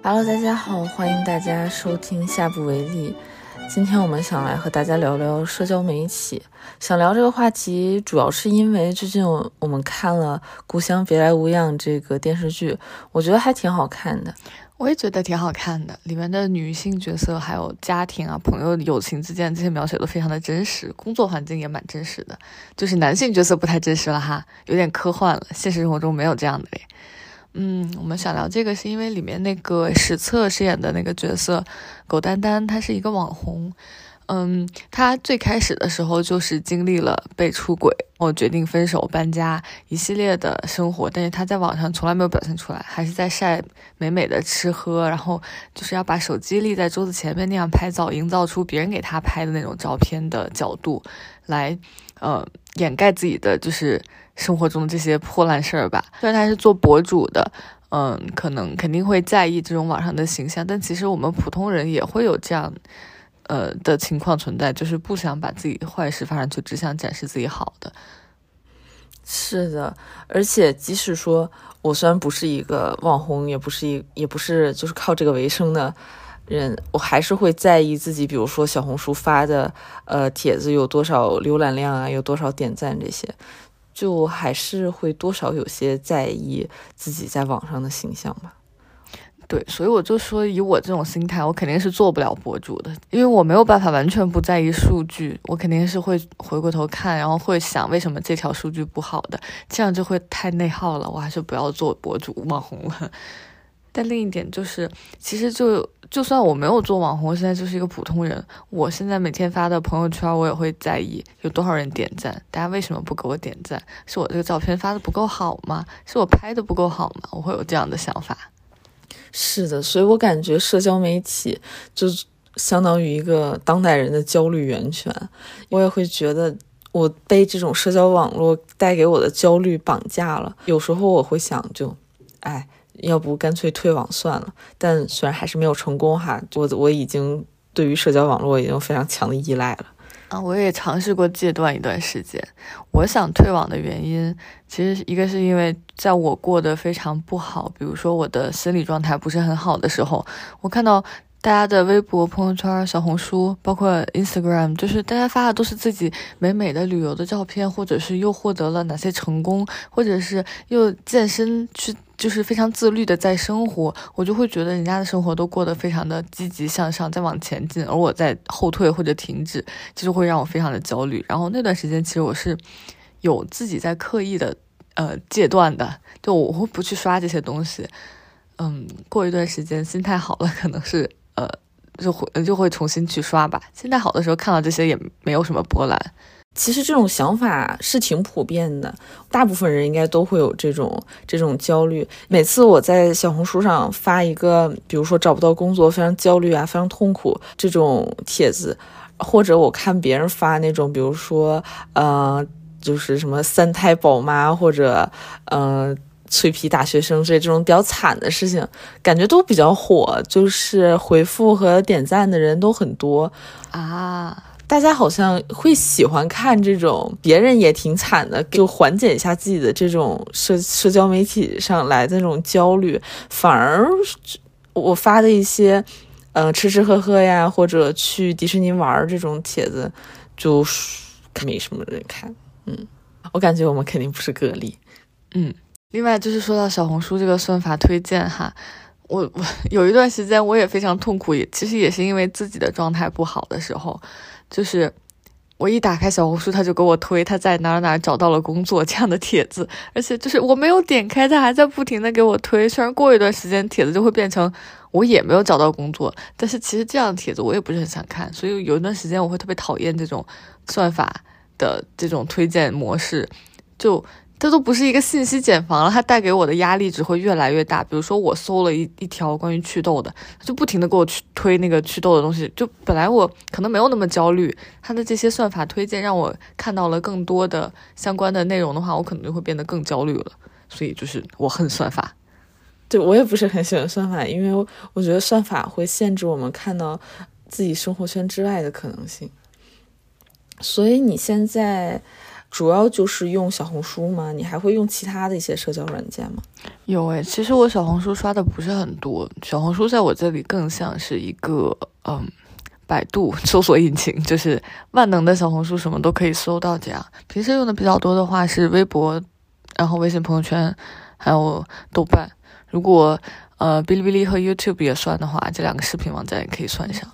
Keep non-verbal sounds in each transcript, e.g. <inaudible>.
Hello，大家好，欢迎大家收听下不为例。今天我们想来和大家聊聊社交媒体。想聊这个话题，主要是因为最近我们看了《故乡别来无恙》这个电视剧，我觉得还挺好看的。我也觉得挺好看的，里面的女性角色还有家庭啊、朋友、友情之间这些描写都非常的真实，工作环境也蛮真实的。就是男性角色不太真实了哈，有点科幻了，现实生活中没有这样的嘞。嗯，我们想聊这个是因为里面那个史策饰演的那个角色狗丹丹，她是一个网红。嗯，她最开始的时候就是经历了被出轨，我决定分手、搬家一系列的生活，但是她在网上从来没有表现出来，还是在晒美美的吃喝，然后就是要把手机立在桌子前面那样拍照，营造出别人给她拍的那种照片的角度，来呃掩盖自己的就是生活中的这些破烂事儿吧。虽然他是做博主的，嗯，可能肯定会在意这种网上的形象，但其实我们普通人也会有这样。呃的情况存在，就是不想把自己的坏事发上去只想展示自己好的。是的，而且即使说我虽然不是一个网红，也不是一，也不是就是靠这个为生的人，我还是会在意自己，比如说小红书发的呃帖子有多少浏览量啊，有多少点赞这些，就还是会多少有些在意自己在网上的形象吧。对，所以我就说，以我这种心态，我肯定是做不了博主的，因为我没有办法完全不在意数据，我肯定是会回过头看，然后会想为什么这条数据不好的，这样就会太内耗了，我还是不要做博主网红了。<laughs> 但另一点就是，其实就就算我没有做网红，现在就是一个普通人，我现在每天发的朋友圈，我也会在意有多少人点赞，大家为什么不给我点赞？是我这个照片发的不够好吗？是我拍的不够好吗？我会有这样的想法。是的，所以我感觉社交媒体就相当于一个当代人的焦虑源泉。我也会觉得我被这种社交网络带给我的焦虑绑架了。有时候我会想，就，哎，要不干脆退网算了。但虽然还是没有成功哈，我我已经对于社交网络已经非常强的依赖了。啊，我也尝试过戒断一段时间。我想退网的原因，其实一个是因为在我过得非常不好，比如说我的心理状态不是很好的时候，我看到大家的微博、朋友圈、小红书，包括 Instagram，就是大家发的都是自己美美的旅游的照片，或者是又获得了哪些成功，或者是又健身去。就是非常自律的在生活，我就会觉得人家的生活都过得非常的积极向上，在往前进，而我在后退或者停止，其实会让我非常的焦虑。然后那段时间，其实我是有自己在刻意的呃戒断的，就我会不去刷这些东西。嗯，过一段时间心态好了，可能是就会就会重新去刷吧。心态好的时候看到这些也没有什么波澜。其实这种想法是挺普遍的，大部分人应该都会有这种这种焦虑。每次我在小红书上发一个，比如说找不到工作非常焦虑啊，非常痛苦这种帖子，或者我看别人发那种，比如说呃，就是什么三胎宝妈或者呃脆皮大学生这这种比较惨的事情，感觉都比较火，就是回复和点赞的人都很多啊。大家好像会喜欢看这种别人也挺惨的，就缓解一下自己的这种社社交媒体上来的那种焦虑。反而我发的一些，呃，吃吃喝喝呀，或者去迪士尼玩这种帖子，就没什么人看。嗯，我感觉我们肯定不是个例。嗯，另外就是说到小红书这个算法推荐哈，我我 <laughs> 有一段时间我也非常痛苦，也其实也是因为自己的状态不好的时候。就是我一打开小红书，他就给我推他在哪哪找到了工作这样的帖子，而且就是我没有点开，他还在不停的给我推。虽然过一段时间帖子就会变成我也没有找到工作，但是其实这样的帖子我也不是很想看，所以有一段时间我会特别讨厌这种算法的这种推荐模式，就。这都不是一个信息茧房了，它带给我的压力只会越来越大。比如说，我搜了一一条关于祛痘的，就不停的给我去推那个祛痘的东西。就本来我可能没有那么焦虑，它的这些算法推荐让我看到了更多的相关的内容的话，我可能就会变得更焦虑了。所以就是我恨算法。对我也不是很喜欢算法，因为我觉得算法会限制我们看到自己生活圈之外的可能性。所以你现在。主要就是用小红书吗？你还会用其他的一些社交软件吗？有诶，其实我小红书刷的不是很多，小红书在我这里更像是一个嗯，百度 <laughs> 搜索引擎，就是万能的小红书，什么都可以搜到。这样，平时用的比较多的话是微博，然后微信朋友圈，还有豆瓣。如果呃哔哩哔哩和 YouTube 也算的话，这两个视频网站也可以算上。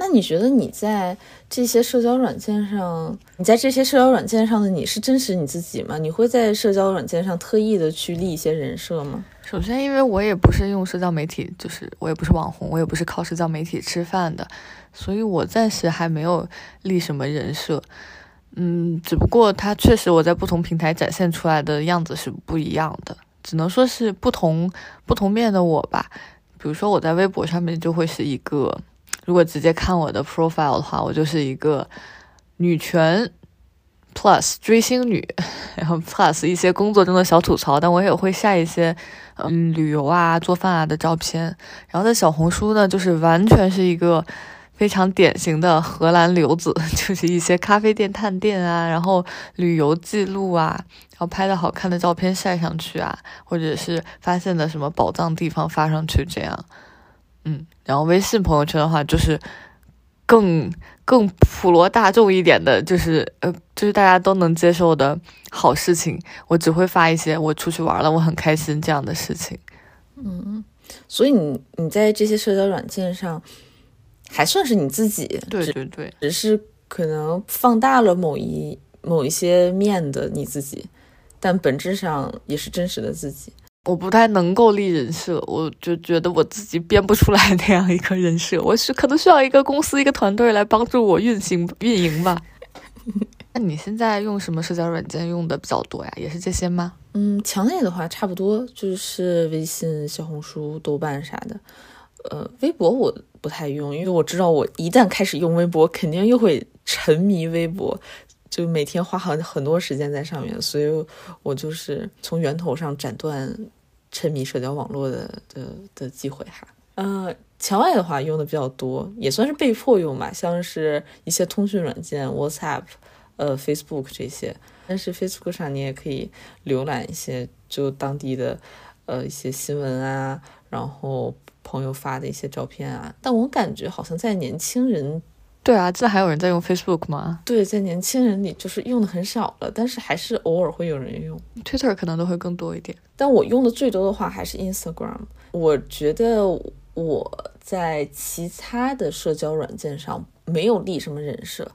那你觉得你在这些社交软件上，你在这些社交软件上的你是真实你自己吗？你会在社交软件上特意的去立一些人设吗？首先，因为我也不是用社交媒体，就是我也不是网红，我也不是靠社交媒体吃饭的，所以我暂时还没有立什么人设。嗯，只不过它确实我在不同平台展现出来的样子是不一样的，只能说是不同不同面的我吧。比如说我在微博上面就会是一个。如果直接看我的 profile 的话，我就是一个女权 plus 追星女，然后 plus 一些工作中的小吐槽，但我也会晒一些嗯旅游啊、做饭啊的照片。然后在小红书呢，就是完全是一个非常典型的荷兰留子，<laughs> 就是一些咖啡店探店啊，然后旅游记录啊，然后拍的好看的照片晒上去啊，或者是发现的什么宝藏地方发上去，这样。嗯，然后微信朋友圈的话，就是更更普罗大众一点的，就是呃，就是大家都能接受的好事情。我只会发一些我出去玩了，我很开心这样的事情。嗯，所以你你在这些社交软件上还算是你自己，对对对，只是可能放大了某一某一些面的你自己，但本质上也是真实的自己。我不太能够立人设，我就觉得我自己编不出来那样一个人设，我是可能需要一个公司、一个团队来帮助我运行运营吧。<laughs> 那你现在用什么社交软件用的比较多呀？也是这些吗？嗯，强烈的话差不多就是微信、小红书、豆瓣啥的。呃，微博我不太用，因为我知道我一旦开始用微博，肯定又会沉迷微博。就每天花很很多时间在上面，所以我就是从源头上斩断沉迷社交网络的的的机会哈。嗯，墙外的话用的比较多，也算是被迫用吧，像是一些通讯软件，WhatsApp，呃，Facebook 这些。但是 Facebook 上你也可以浏览一些就当地的呃一些新闻啊，然后朋友发的一些照片啊。但我感觉好像在年轻人。对啊，这还有人在用 Facebook 吗？对，在年轻人里就是用的很少了，但是还是偶尔会有人用。Twitter 可能都会更多一点，但我用的最多的话还是 Instagram。我觉得我在其他的社交软件上没有立什么人设，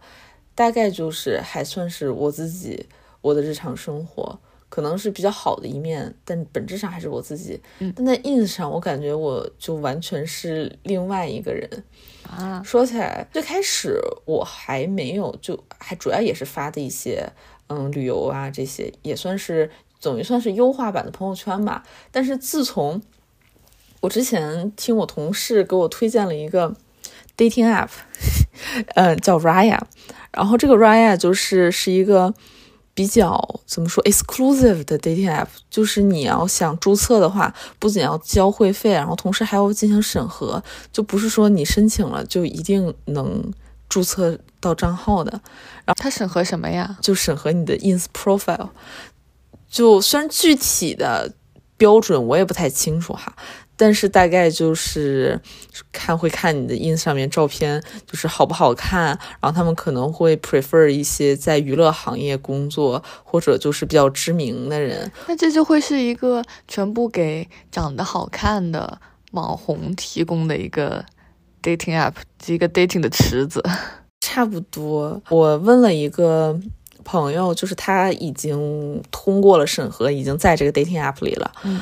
大概就是还算是我自己，我的日常生活可能是比较好的一面，但本质上还是我自己。嗯，但在 Ins 上，我感觉我就完全是另外一个人。啊，说起来，最开始我还没有，就还主要也是发的一些，嗯，旅游啊这些，也算是总于算是优化版的朋友圈吧。但是自从我之前听我同事给我推荐了一个 dating app，嗯，叫 Raya，然后这个 Raya 就是是一个。比较怎么说，exclusive 的 dating app，就是你要想注册的话，不仅要交会费，然后同时还要进行审核，就不是说你申请了就一定能注册到账号的。然后他审核什么呀？就审核你的 ins profile。就虽然具体的标准我也不太清楚哈。但是大概就是看会看你的 ins 上面照片，就是好不好看，然后他们可能会 prefer 一些在娱乐行业工作或者就是比较知名的人。那这就会是一个全部给长得好看的网红提供的一个 dating app，一个 dating 的池子。<laughs> 差不多。我问了一个朋友，就是他已经通过了审核，已经在这个 dating app 里了。嗯。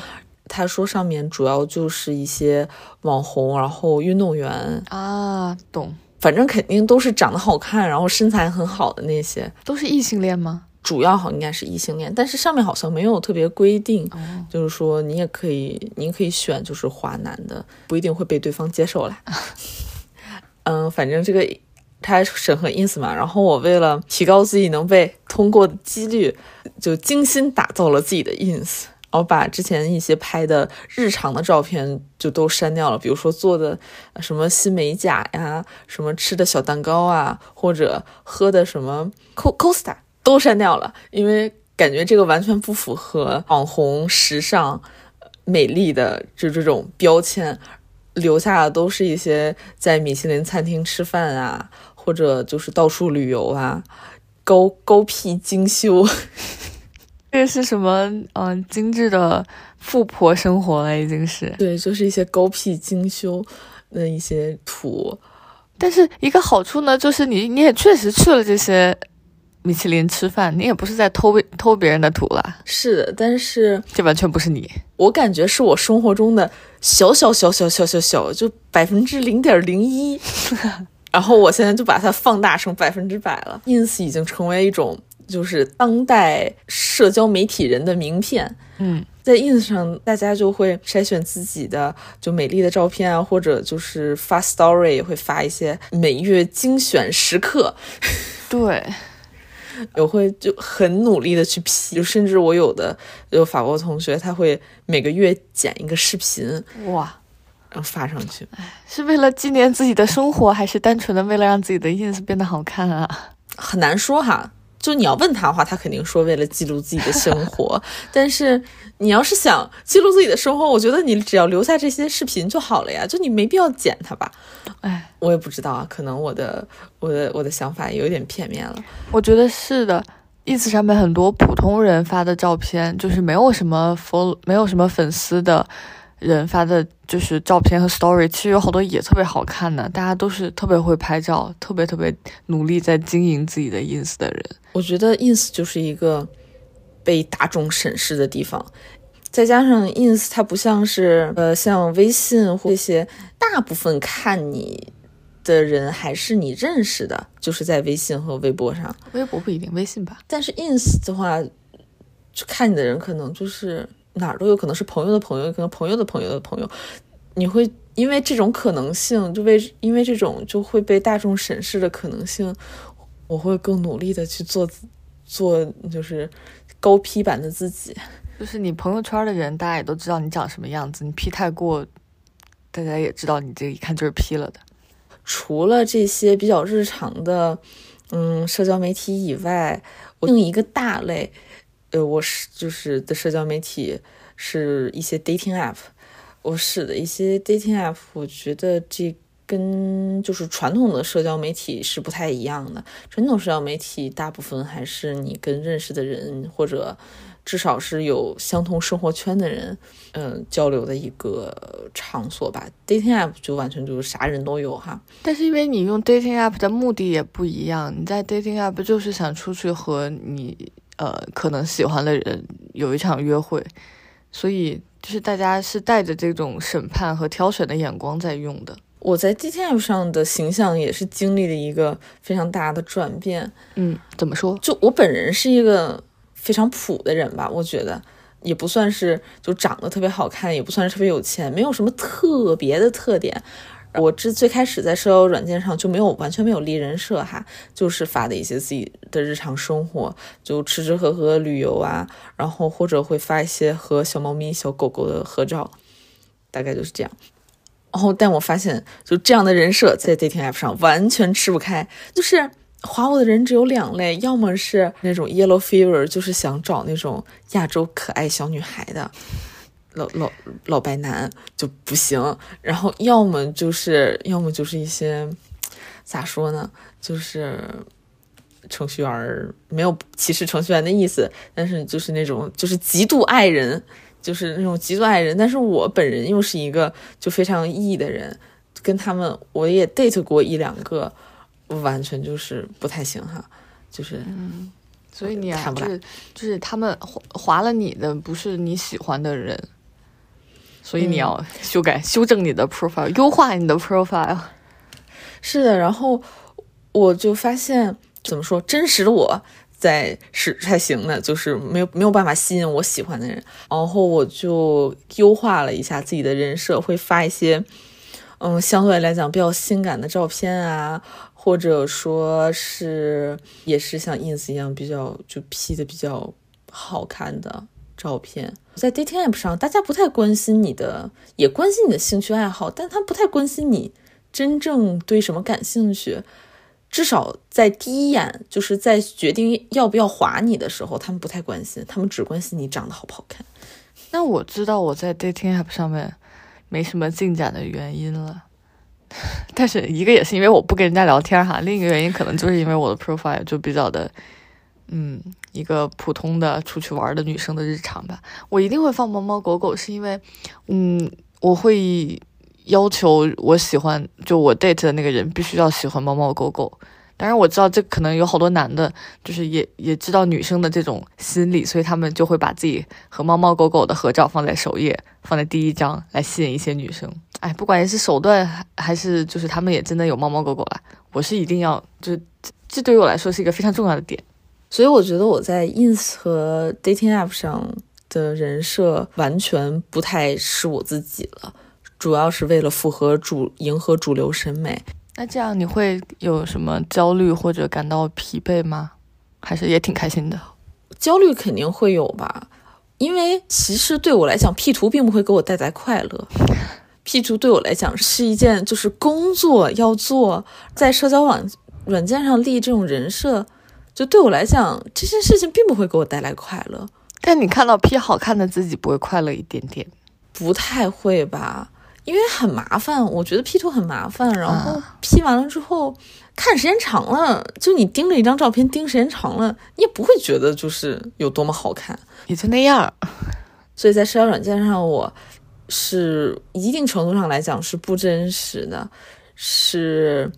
他说上面主要就是一些网红，然后运动员啊，懂，反正肯定都是长得好看，然后身材很好的那些，都是异性恋吗？主要好应该是异性恋，但是上面好像没有特别规定，就是说你也可以，你可以选就是华男的，不一定会被对方接受啦。<laughs> 嗯，反正这个他审核 ins 嘛，然后我为了提高自己能被通过的几率，就精心打造了自己的 ins。然后把之前一些拍的日常的照片就都删掉了，比如说做的什么新美甲呀，什么吃的小蛋糕啊，或者喝的什么 Co Costa 都删掉了，因为感觉这个完全不符合网红、时尚、美丽的就这种标签，留下的都是一些在米其林餐厅吃饭啊，或者就是到处旅游啊，高高 P 精修。这是什么？嗯，精致的富婆生活了，已经是。对，就是一些狗屁精修的一些图。但是一个好处呢，就是你你也确实去了这些米其林吃饭，你也不是在偷偷别人的图了。是的，但是这完全不是你。我感觉是我生活中的小小小小小小小，就百分之零点零一。<laughs> 然后我现在就把它放大成百分之百了。ins 已经成为一种。就是当代社交媒体人的名片，嗯，在 ins 上，大家就会筛选自己的就美丽的照片啊，或者就是发 story 也会发一些每月精选时刻，对，<laughs> 我会就很努力的去 P，就甚至我有的有法国同学，他会每个月剪一个视频，哇，然后发上去，是为了纪念自己的生活，还是单纯的为了让自己的 ins 变得好看啊？很难说哈。就你要问他的话，他肯定说为了记录自己的生活。<laughs> 但是你要是想记录自己的生活，我觉得你只要留下这些视频就好了呀。就你没必要剪它吧？哎，我也不知道啊，可能我的我的我的想法有点片面了。我觉得是的，ins 上面很多普通人发的照片，就是没有什么 follow，没有什么粉丝的。人发的就是照片和 story，其实有好多也特别好看的，大家都是特别会拍照，特别特别努力在经营自己的 ins 的人。我觉得 ins 就是一个被大众审视的地方，再加上 ins 它不像是呃像微信或这些，大部分看你的人还是你认识的，就是在微信和微博上。微博不一定，微信吧。但是 ins 的话，就看你的人可能就是。哪儿都有可能是朋友的朋友，可能朋友的朋友的朋友，你会因为这种可能性，就为因为这种就会被大众审视的可能性，我会更努力的去做做，就是高 P 版的自己。就是你朋友圈的人，大家也都知道你长什么样子，你 P 太过，大家也知道你这一看就是 P 了的。除了这些比较日常的，嗯，社交媒体以外，另一个大类。呃，我是就是的社交媒体是一些 dating app，我使的一些 dating app，我觉得这跟就是传统的社交媒体是不太一样的。传统社交媒体大部分还是你跟认识的人或者至少是有相同生活圈的人，嗯，交流的一个场所吧。dating app 就完全就是啥人都有哈。但是因为你用 dating app 的目的也不一样，你在 dating app 就是想出去和你。呃，可能喜欢的人有一场约会，所以就是大家是带着这种审判和挑选的眼光在用的。我在 D T M 上的形象也是经历了一个非常大的转变。嗯，怎么说？就我本人是一个非常普的人吧，我觉得也不算是就长得特别好看，也不算是特别有钱，没有什么特别的特点。我这最开始在社交软件上就没有完全没有立人设哈，就是发的一些自己的日常生活，就吃吃喝喝、旅游啊，然后或者会发一些和小猫咪、小狗狗的合照，大概就是这样。然后，但我发现就这样的人设在 dating app 上完全吃不开，就是划我的人只有两类，要么是那种 yellow fever，就是想找那种亚洲可爱小女孩的。老老老白男就不行，然后要么就是要么就是一些咋说呢，就是程序员没有歧视程序员的意思，但是就是那种就是极度爱人，就是那种极度爱人。但是我本人又是一个就非常 E 的人，跟他们我也 date 过一两个，完全就是不太行哈，就是嗯，所以你啊，就是就是他们划划了你的不是你喜欢的人。所以你要修改、修正你的 profile，优化你的 profile。是的，然后我就发现，怎么说，真实的我在是才行的，就是没有没有办法吸引我喜欢的人。然后我就优化了一下自己的人设，会发一些，嗯，相对来讲比较性感的照片啊，或者说是也是像 ins 一样比较就 P 的比较好看的。照片在 dating app 上，大家不太关心你的，也关心你的兴趣爱好，但他不太关心你真正对什么感兴趣。至少在第一眼，就是在决定要不要划你的时候，他们不太关心，他们只关心你长得好不好看。那我知道我在 dating app 上面没什么进展的原因了，<laughs> 但是一个也是因为我不跟人家聊天哈，另一个原因可能就是因为我的 profile 就比较的，嗯，一个普通的出去玩的女生的日常吧。我一定会放猫猫狗狗，是因为，嗯，我会。要求我喜欢，就我 date 的那个人必须要喜欢猫猫狗狗。当然我知道这可能有好多男的，就是也也知道女生的这种心理，所以他们就会把自己和猫猫狗狗的合照放在首页，放在第一张来吸引一些女生。哎，不管是手段还是就是他们也真的有猫猫狗狗了，我是一定要，就这对于我来说是一个非常重要的点。所以我觉得我在 ins 和 dating app 上的人设完全不太是我自己了。主要是为了符合主迎合主流审美，那这样你会有什么焦虑或者感到疲惫吗？还是也挺开心的？焦虑肯定会有吧，因为其实对我来讲，P 图并不会给我带来快乐。<laughs> P 图对我来讲是一件就是工作要做，在社交网软件上立这种人设，就对我来讲这件事情并不会给我带来快乐。但你看到 P 好看的自己，不会快乐一点点？不太会吧。因为很麻烦，我觉得 P 图很麻烦，然后 P 完了之后，看时间长了，就你盯着一张照片盯时间长了，你也不会觉得就是有多么好看，也就那样。<laughs> 所以在社交软件上，我是一定程度上来讲是不真实的，是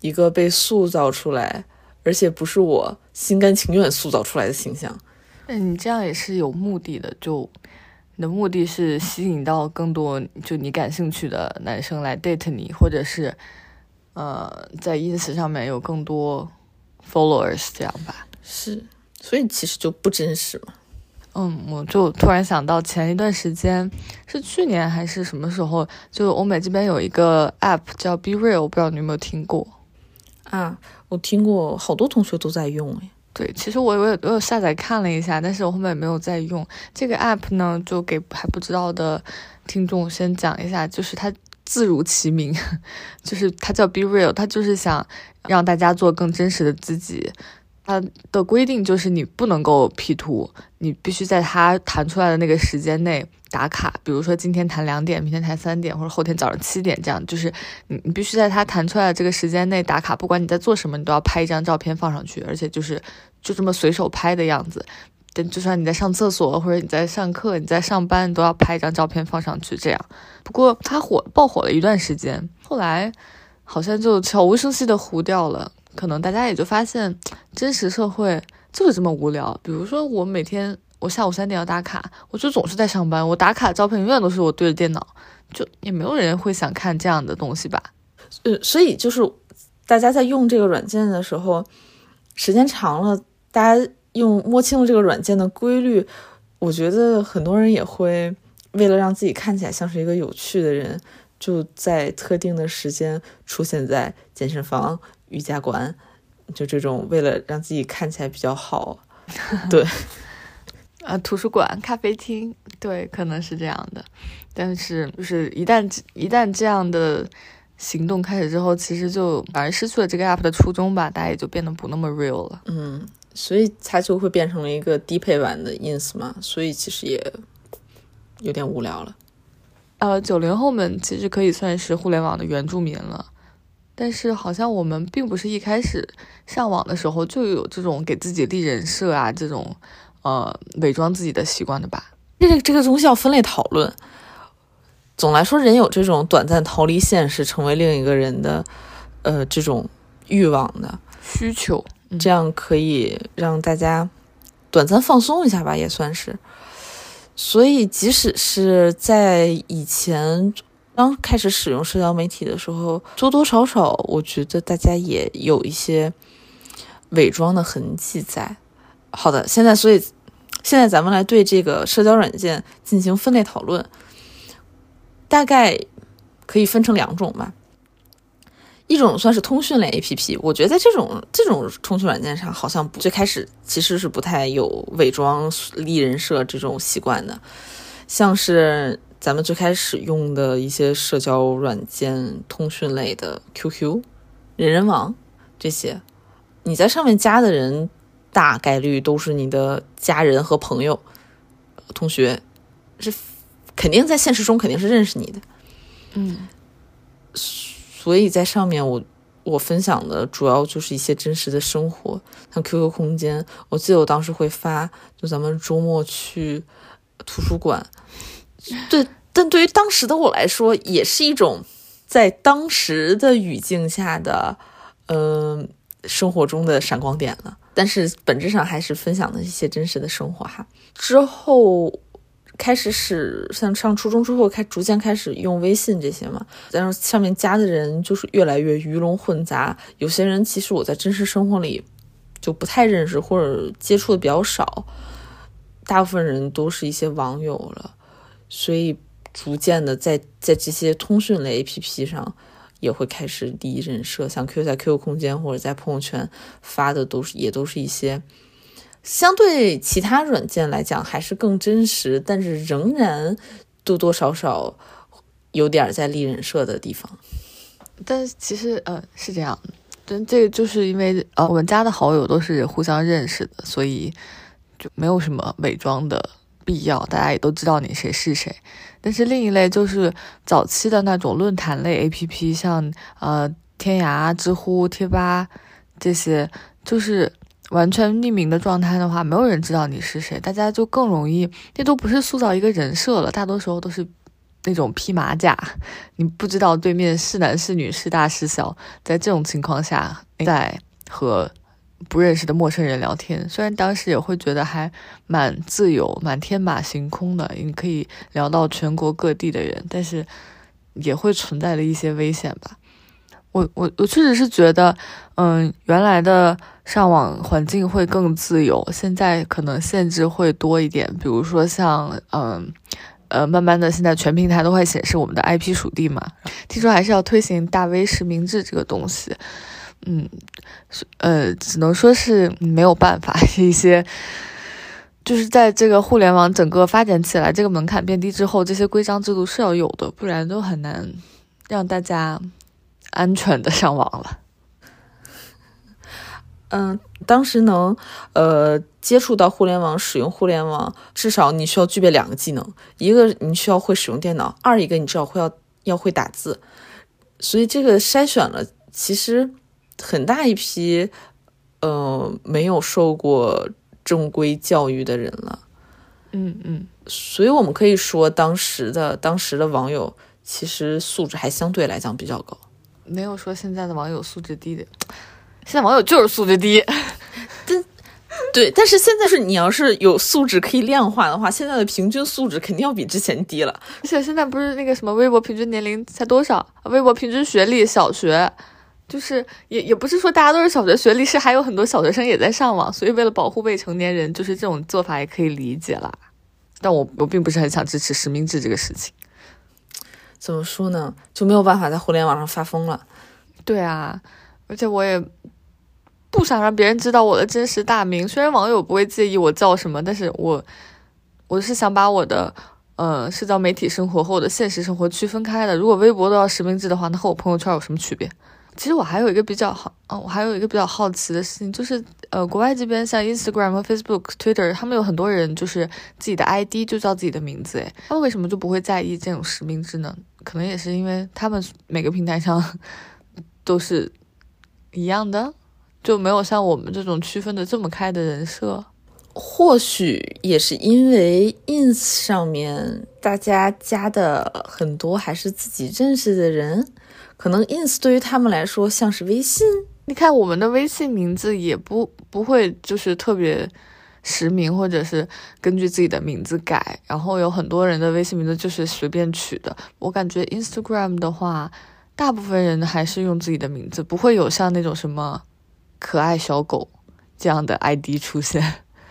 一个被塑造出来，而且不是我心甘情愿塑造出来的形象。那你这样也是有目的的，就。你的目的是吸引到更多就你感兴趣的男生来 date 你，或者是，呃，在 ins 上面有更多 followers 这样吧？是，所以其实就不真实嘛。嗯，我就突然想到前一段时间是去年还是什么时候，就欧美这边有一个 app 叫 Be Real，不知道你有没有听过？啊，我听过，好多同学都在用哎。对，其实我我有我有下载看了一下，但是我后面没有再用这个 app 呢。就给还不知道的听众先讲一下，就是它自如其名，<laughs> 就是它叫 Be Real，它就是想让大家做更真实的自己。它的规定就是你不能够 P 图，你必须在它弹出来的那个时间内打卡。比如说今天弹两点，明天弹三点，或者后天早上七点这样，就是你你必须在他弹出来的这个时间内打卡。不管你在做什么，你都要拍一张照片放上去，而且就是就这么随手拍的样子。但就算你在上厕所或者你在上课、你在上班，你都要拍一张照片放上去。这样，不过它火爆火了一段时间，后来好像就悄无声息的糊掉了。可能大家也就发现，真实社会就是这么无聊。比如说，我每天我下午三点要打卡，我就总是在上班。我打卡的照片永远都是我对着电脑，就也没有人会想看这样的东西吧？呃，所以就是大家在用这个软件的时候，时间长了，大家用摸清了这个软件的规律，我觉得很多人也会为了让自己看起来像是一个有趣的人，就在特定的时间出现在健身房。瑜伽馆，就这种为了让自己看起来比较好，<laughs> 对，啊，图书馆、咖啡厅，对，可能是这样的。但是，就是一旦一旦这样的行动开始之后，其实就反而失去了这个 app 的初衷吧，大家也就变得不那么 real 了。嗯，所以它就会变成了一个低配版的 ins 嘛，所以其实也有点无聊了。呃，九零后们其实可以算是互联网的原住民了。但是好像我们并不是一开始上网的时候就有这种给自己立人设啊，这种呃伪装自己的习惯的吧？这个这个东西要分类讨论。总来说，人有这种短暂逃离现实，成为另一个人的呃这种欲望的需求，这样可以让大家短暂放松一下吧，也算是。所以，即使是在以前。刚开始使用社交媒体的时候，多多少少，我觉得大家也有一些伪装的痕迹在。好的，现在所以现在咱们来对这个社交软件进行分类讨论，大概可以分成两种吧。一种算是通讯类 APP，我觉得在这种这种通讯软件上，好像最开始其实是不太有伪装立人设这种习惯的，像是。咱们最开始用的一些社交软件、通讯类的 QQ、人人网，这些，你在上面加的人大概率都是你的家人和朋友、同学，是肯定在现实中肯定是认识你的。嗯，所以在上面我我分享的主要就是一些真实的生活，像 QQ 空间，我记得我当时会发，就咱们周末去图书馆，对，但对于当时的我来说，也是一种在当时的语境下的，嗯、生活中的闪光点了。但是本质上还是分享的一些真实的生活哈。之后开始是像上初中之后开逐渐开始用微信这些嘛，但是上面加的人就是越来越鱼龙混杂，有些人其实我在真实生活里就不太认识或者接触的比较少，大部分人都是一些网友了，所以逐渐的在在这些通讯类 APP 上。也会开始立人设，像 Q 在 QQ 空间或者在朋友圈发的都是也都是一些相对其他软件来讲还是更真实，但是仍然多多少少有点在立人设的地方。但其实呃是这样，但这个就是因为呃我们加的好友都是互相认识的，所以就没有什么伪装的必要，大家也都知道你谁是谁。但是另一类就是早期的那种论坛类 APP，像呃天涯、知乎、贴吧这些，就是完全匿名的状态的话，没有人知道你是谁，大家就更容易，那都不是塑造一个人设了，大多时候都是那种披马甲，你不知道对面是男是女是大是小，在这种情况下，在和不认识的陌生人聊天，虽然当时也会觉得还蛮自由、蛮天马行空的，你可以聊到全国各地的人，但是也会存在着一些危险吧。我我我确实是觉得，嗯，原来的上网环境会更自由，现在可能限制会多一点，比如说像嗯。呃，慢慢的，现在全平台都会显示我们的 IP 属地嘛。听说还是要推行大 V 实名制这个东西，嗯，呃，只能说是没有办法，<laughs> 一些就是在这个互联网整个发展起来，这个门槛变低之后，这些规章制度是要有的，不然都很难让大家安全的上网了。<laughs> 嗯，当时能呃接触到互联网，使用互联网，至少你需要具备两个技能：一个你需要会使用电脑，二一个你至少会要要会打字。所以这个筛选了其实很大一批呃没有受过正规教育的人了。嗯嗯，所以我们可以说，当时的当时的网友其实素质还相对来讲比较高，没有说现在的网友素质低的。现在网友就是素质低，<laughs> 但对，但是现在是你要是有素质可以量化的话，现在的平均素质肯定要比之前低了。而且现在不是那个什么微博平均年龄才多少？微博平均学历小学，就是也也不是说大家都是小学学历，是还有很多小学生也在上网，所以为了保护未成年人，就是这种做法也可以理解啦。但我我并不是很想支持实名制这个事情。怎么说呢？就没有办法在互联网上发疯了。对啊，而且我也。不想让别人知道我的真实大名，虽然网友不会介意我叫什么，但是我我是想把我的呃社交媒体生活和我的现实生活区分开的。如果微博都要实名制的话，那和我朋友圈有什么区别？其实我还有一个比较好，嗯，我还有一个比较好奇的事情，就是呃，国外这边像 Instagram 和 Facebook、Twitter，他们有很多人就是自己的 ID 就叫自己的名字，诶，他们为什么就不会在意这种实名制呢？可能也是因为他们每个平台上都是一样的。就没有像我们这种区分的这么开的人设，或许也是因为 ins 上面大家加的很多还是自己认识的人，可能 ins 对于他们来说像是微信。你看我们的微信名字也不不会就是特别实名，或者是根据自己的名字改，然后有很多人的微信名字就是随便取的。我感觉 Instagram 的话，大部分人还是用自己的名字，不会有像那种什么。可爱小狗这样的 ID 出现，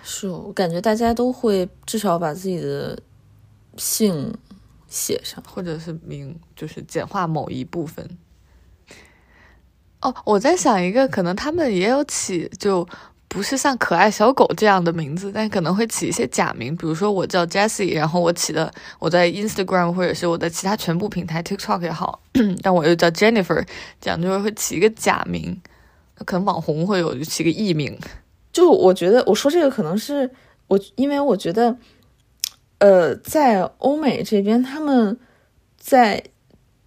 是我感觉大家都会至少把自己的姓写上，或者是名，就是简化某一部分。哦，我在想一个，可能他们也有起，就不是像可爱小狗这样的名字，但可能会起一些假名，比如说我叫 Jessie，然后我起的我在 Instagram 或者是我的其他全部平台 TikTok 也好，<clears throat> 但我又叫 Jennifer，这样就会会起一个假名。可能网红会有起个艺名。就我觉得我说这个可能是我，因为我觉得，呃，在欧美这边，他们在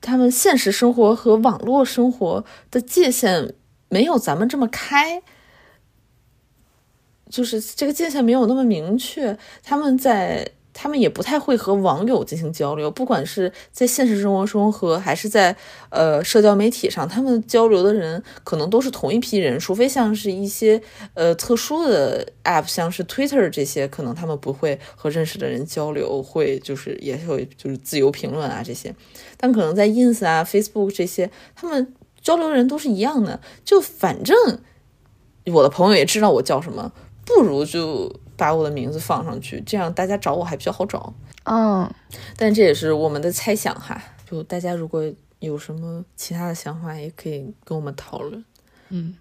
他们现实生活和网络生活的界限没有咱们这么开，就是这个界限没有那么明确，他们在。他们也不太会和网友进行交流，不管是在现实生活中和还是在呃社交媒体上，他们交流的人可能都是同一批人，除非像是一些呃特殊的 app，像是 Twitter 这些，可能他们不会和认识的人交流，会就是也会就是自由评论啊这些，但可能在 ins 啊 Facebook 这些，他们交流的人都是一样的，就反正我的朋友也知道我叫什么，不如就。把我的名字放上去，这样大家找我还比较好找。嗯，但这也是我们的猜想哈。就大家如果有什么其他的想法，也可以跟我们讨论。嗯，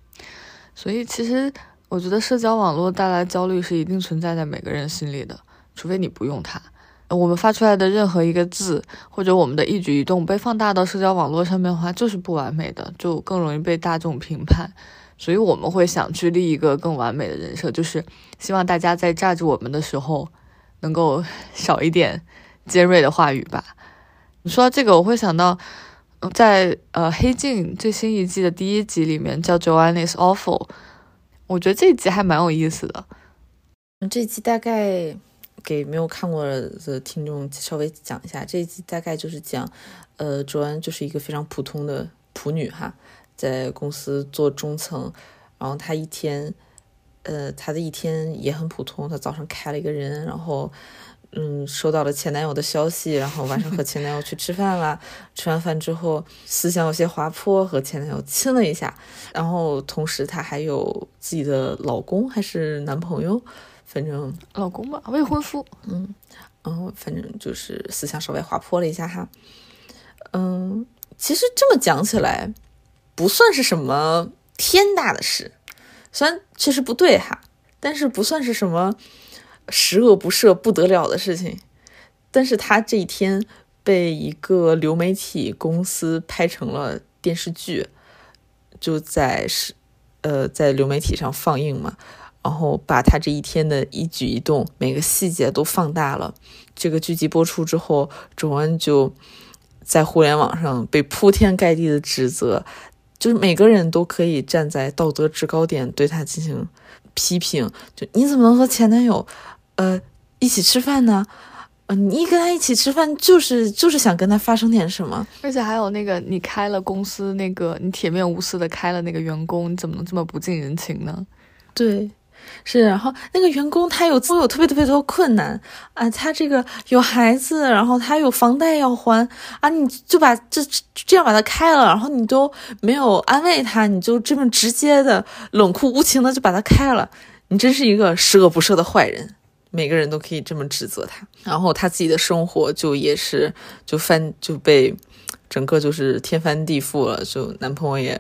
所以其实我觉得社交网络带来焦虑是一定存在在每个人心里的，除非你不用它。我们发出来的任何一个字，或者我们的一举一动被放大到社交网络上面的话，就是不完美的，就更容易被大众评判。所以我们会想去立一个更完美的人设，就是希望大家在炸着我们的时候，能够少一点尖锐的话语吧。你说到这个，我会想到，在呃《黑镜》最新一季的第一集里面叫 Joanne is awful，我觉得这一集还蛮有意思的。这集大概给没有看过的听众稍微讲一下，这一集大概就是讲，呃，Joanne 就是一个非常普通的普女哈。在公司做中层，然后他一天，呃，他的一天也很普通。他早上开了一个人，然后，嗯，收到了前男友的消息，然后晚上和前男友去吃饭了。吃完饭之后，思想有些滑坡，和前男友亲了一下。然后同时，她还有自己的老公还是男朋友，反正老公吧，未婚夫。嗯，然后，反正就是思想稍微滑坡了一下哈。嗯，其实这么讲起来。不算是什么天大的事，虽然确实不对哈，但是不算是什么十恶不赦不得了的事情。但是他这一天被一个流媒体公司拍成了电视剧，就在是呃在流媒体上放映嘛，然后把他这一天的一举一动每个细节都放大了。这个剧集播出之后，周恩就在互联网上被铺天盖地的指责。就是每个人都可以站在道德制高点对他进行批评。就你怎么能和前男友，呃，一起吃饭呢？嗯，你一跟他一起吃饭就是就是想跟他发生点什么？而且还有那个，你开了公司，那个你铁面无私的开了那个员工，你怎么能这么不近人情呢？对。是，然后那个员工他有都有特别特别多困难。啊，他这个有孩子，然后他有房贷要还。啊，你就把这这样把他开了，然后你都没有安慰他，你就这么直接的冷酷无情的就把他开了，你真是一个十恶不赦的坏人，每个人都可以这么指责他，然后他自己的生活就也是就翻就被整个就是天翻地覆了，就男朋友也。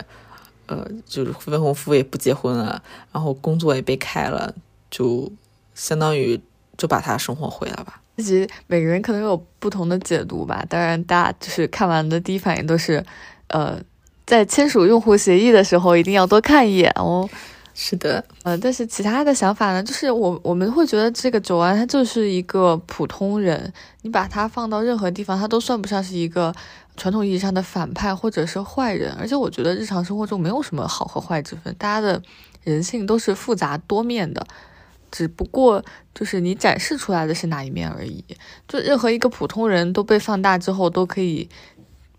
呃，就是未婚夫也不结婚了，然后工作也被开了，就相当于就把他生活毁了吧。其实每个人可能有不同的解读吧。当然，大家就是看完的第一反应都是，呃，在签署用户协议的时候一定要多看一眼哦。是的，呃，但是其他的想法呢，就是我我们会觉得这个九安他就是一个普通人，你把他放到任何地方，他都算不上是一个。传统意义上的反派或者是坏人，而且我觉得日常生活中没有什么好和坏之分，大家的人性都是复杂多面的，只不过就是你展示出来的是哪一面而已。就任何一个普通人都被放大之后，都可以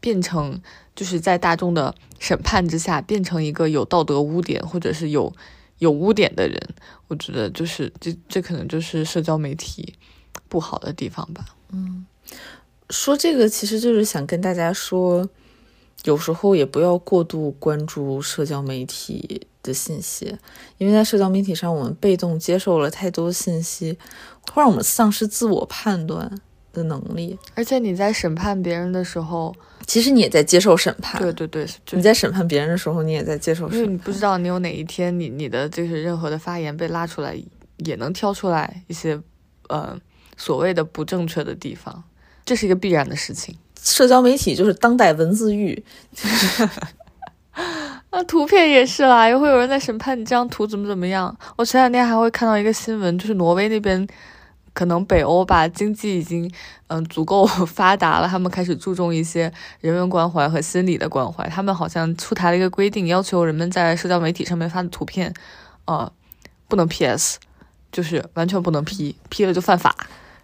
变成就是在大众的审判之下变成一个有道德污点或者是有有污点的人。我觉得就是这这可能就是社交媒体不好的地方吧。嗯。说这个其实就是想跟大家说，有时候也不要过度关注社交媒体的信息，因为在社交媒体上，我们被动接受了太多信息，会让我们丧失自我判断的能力。而且你在审判别人的时候，其实你也在接受审判。对对对，你在审判别人的时候，你也在接受审判。因为你不知道你有哪一天，你你的就是任何的发言被拉出来，也能挑出来一些呃所谓的不正确的地方。这是一个必然的事情。社交媒体就是当代文字狱。<laughs> 啊，图片也是啦，也会有人在审判你这张图怎么怎么样。我前两天还会看到一个新闻，就是挪威那边，可能北欧吧，经济已经嗯足够 <laughs> 发达了，他们开始注重一些人文关怀和心理的关怀。他们好像出台了一个规定，要求人们在社交媒体上面发的图片，呃，不能 PS，就是完全不能 P，P 了就犯法，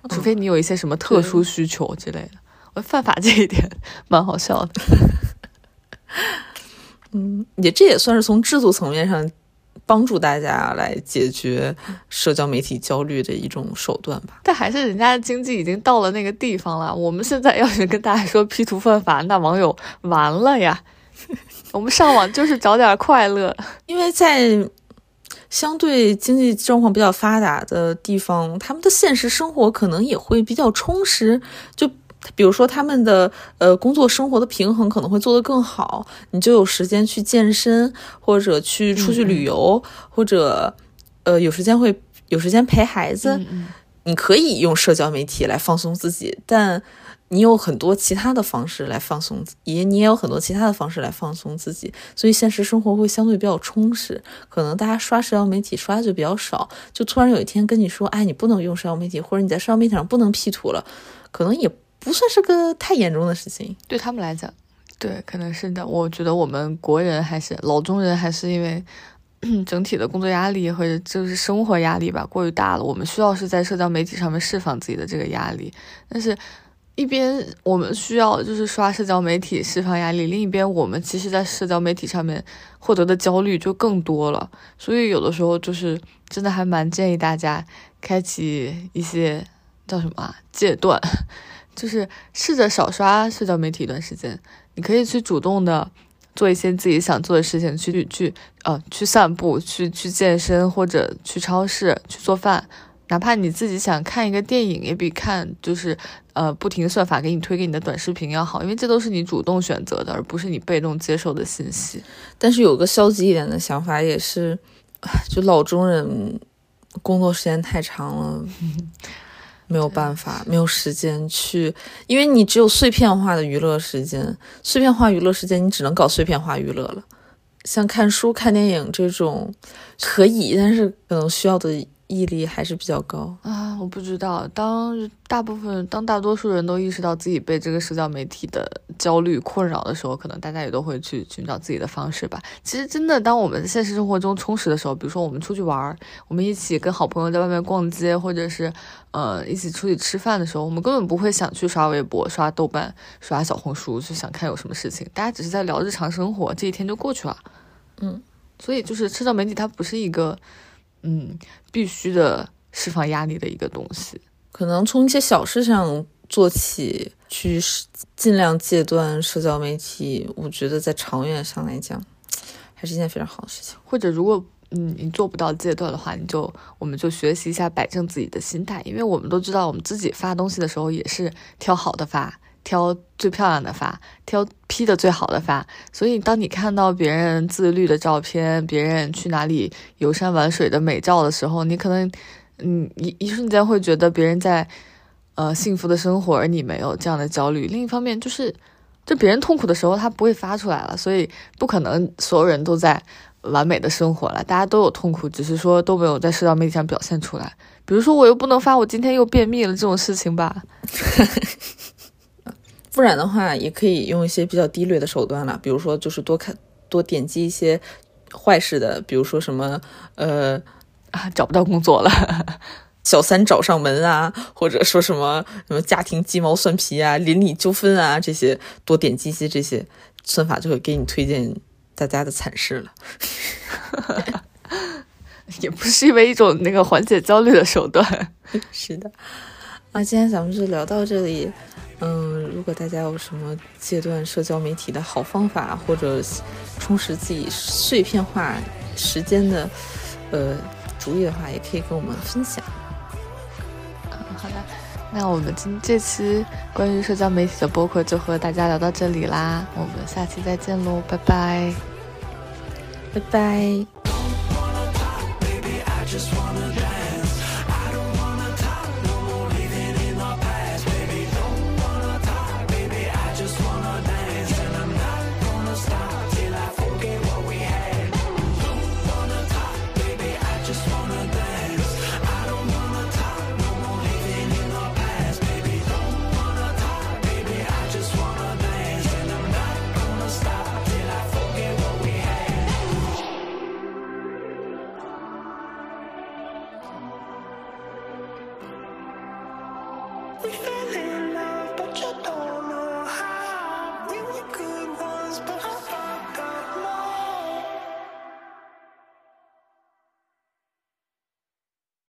除非你有一些什么特殊需求之类的。我犯法这一点蛮好笑的。<laughs> 嗯，也这也算是从制度层面上帮助大家来解决社交媒体焦虑的一种手段吧。但还是人家的经济已经到了那个地方了，<laughs> 我们现在要是跟大家说 P 图犯法，那网友完了呀。<laughs> 我们上网就是找点快乐，因为在相对经济状况比较发达的地方，他们的现实生活可能也会比较充实，就。比如说，他们的呃工作生活的平衡可能会做得更好，你就有时间去健身，或者去出去旅游，或者呃有时间会有时间陪孩子。你可以用社交媒体来放松自己，但你有很多其他的方式来放松，也你也有很多其他的方式来放松自己，所以现实生活会相对比较充实。可能大家刷社交媒体刷的就比较少，就突然有一天跟你说，哎，你不能用社交媒体，或者你在社交媒体上不能 P 图了，可能也。不算是个太严重的事情，对他们来讲，对，可能是的。我觉得我们国人还是老中人，还是因为 <clears throat> 整体的工作压力或者就是生活压力吧过于大了。我们需要是在社交媒体上面释放自己的这个压力，但是，一边我们需要就是刷社交媒体释放压力，另一边我们其实在社交媒体上面获得的焦虑就更多了。所以有的时候就是真的还蛮建议大家开启一些叫什么啊戒断。就是试着少刷社交媒体一段时间，你可以去主动的做一些自己想做的事情，去去呃去散步，去去健身，或者去超市去做饭，哪怕你自己想看一个电影，也比看就是呃不停算法给你推给你的短视频要好，因为这都是你主动选择的，而不是你被动接受的信息。但是有个消极一点的想法也是，就老中人工作时间太长了。<laughs> 没有办法，没有时间去，因为你只有碎片化的娱乐时间，碎片化娱乐时间你只能搞碎片化娱乐了。像看书、看电影这种可以，但是可能需要的。毅力还是比较高啊！我不知道，当大部分、当大多数人都意识到自己被这个社交媒体的焦虑困扰的时候，可能大家也都会去寻找自己的方式吧。其实，真的，当我们现实生活中充实的时候，比如说我们出去玩，我们一起跟好朋友在外面逛街，或者是呃一起出去吃饭的时候，我们根本不会想去刷微博、刷豆瓣、刷小红书，就想看有什么事情。大家只是在聊日常生活，这一天就过去了。嗯，所以就是社交媒体它不是一个。嗯，必须的释放压力的一个东西，可能从一些小事上做起，去尽量戒断社交媒体。我觉得在长远上来讲，还是一件非常好的事情。或者如果嗯你做不到戒断的话，你就我们就学习一下摆正自己的心态，因为我们都知道，我们自己发东西的时候也是挑好的发。挑最漂亮的发，挑 P 的最好的发。所以，当你看到别人自律的照片，别人去哪里游山玩水的美照的时候，你可能，嗯，一一瞬间会觉得别人在，呃，幸福的生活，而你没有这样的焦虑。另一方面，就是，就别人痛苦的时候，他不会发出来了，所以不可能所有人都在完美的生活了。大家都有痛苦，只是说都没有在社交媒体上表现出来。比如说，我又不能发我今天又便秘了这种事情吧。<laughs> 不然的话，也可以用一些比较低劣的手段了，比如说就是多看、多点击一些坏事的，比如说什么呃啊找不到工作了，<laughs> 小三找上门啊，或者说什么什么家庭鸡毛蒜皮啊、邻里纠纷啊这些，多点击一些这些，算法就会给你推荐大家的惨事了。<laughs> 也不是因为一种那个缓解焦虑的手段。是的，那今天咱们就聊到这里。嗯，如果大家有什么戒断社交媒体的好方法，或者充实自己碎片化时间的呃主意的话，也可以跟我们分享。嗯，好的，那我们今这期关于社交媒体的播客就和大家聊到这里啦，我们下期再见喽，拜拜，拜拜。